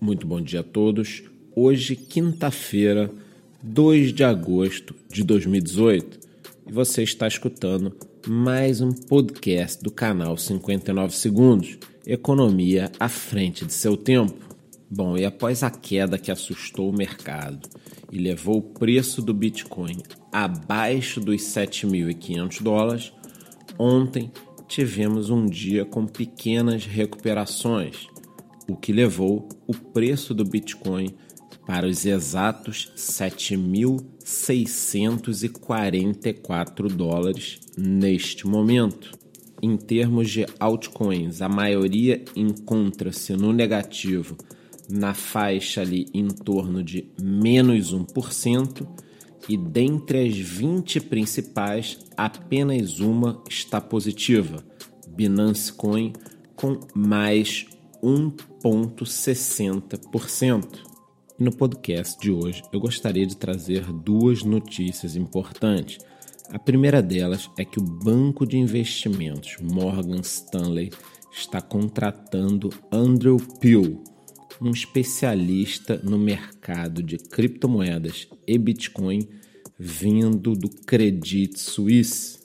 Muito bom dia a todos. Hoje, quinta-feira, 2 de agosto de 2018, e você está escutando mais um podcast do canal 59 Segundos Economia à frente de seu tempo. Bom, e após a queda que assustou o mercado e levou o preço do Bitcoin abaixo dos 7.500 dólares, ontem tivemos um dia com pequenas recuperações o que levou o preço do Bitcoin para os exatos 7.644 dólares neste momento. Em termos de altcoins, a maioria encontra-se no negativo, na faixa ali em torno de menos 1%, e dentre as 20 principais, apenas uma está positiva, Binance Coin, com mais 1,60%. No podcast de hoje, eu gostaria de trazer duas notícias importantes. A primeira delas é que o banco de investimentos Morgan Stanley está contratando Andrew Peel, um especialista no mercado de criptomoedas e Bitcoin vindo do Credit Suisse.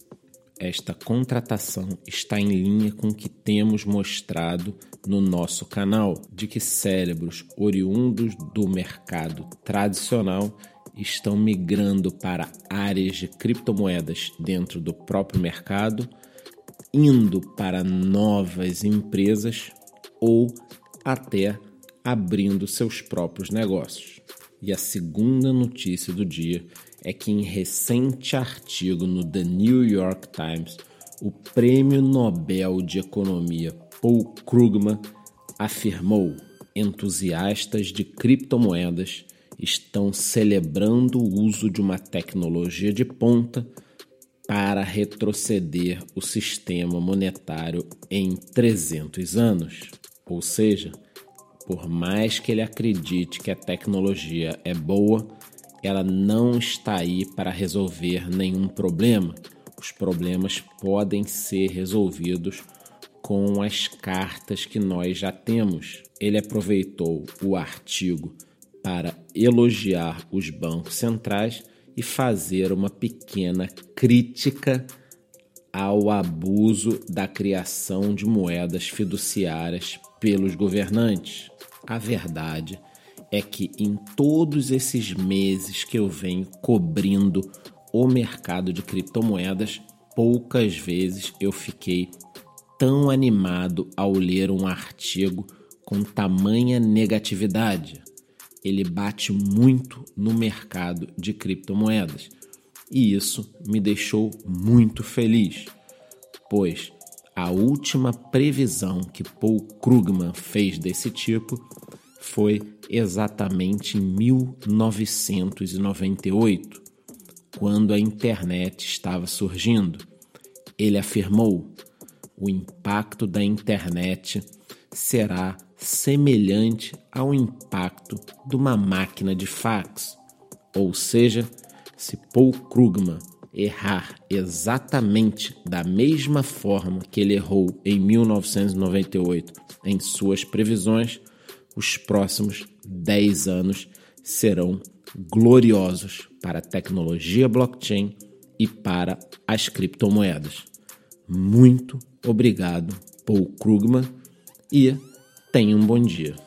Esta contratação está em linha com o que temos mostrado no nosso canal, de que cérebros oriundos do mercado tradicional estão migrando para áreas de criptomoedas dentro do próprio mercado, indo para novas empresas ou até abrindo seus próprios negócios. E a segunda notícia do dia é que em recente artigo no The New York Times, o Prêmio Nobel de Economia Paul Krugman afirmou: entusiastas de criptomoedas estão celebrando o uso de uma tecnologia de ponta para retroceder o sistema monetário em 300 anos. Ou seja, por mais que ele acredite que a tecnologia é boa, ela não está aí para resolver nenhum problema. Os problemas podem ser resolvidos com as cartas que nós já temos. Ele aproveitou o artigo para elogiar os bancos centrais e fazer uma pequena crítica ao abuso da criação de moedas fiduciárias pelos governantes. A verdade é que em todos esses meses que eu venho cobrindo o mercado de criptomoedas, poucas vezes eu fiquei tão animado ao ler um artigo com tamanha negatividade. Ele bate muito no mercado de criptomoedas e isso me deixou muito feliz, pois a última previsão que Paul Krugman fez desse tipo foi exatamente em 1998, quando a internet estava surgindo. Ele afirmou: o impacto da internet será semelhante ao impacto de uma máquina de fax. Ou seja, se Paul Krugman errar exatamente da mesma forma que ele errou em 1998 em suas previsões, os próximos 10 anos serão gloriosos para a tecnologia blockchain e para as criptomoedas. Muito obrigado, Paul Krugman, e tenha um bom dia.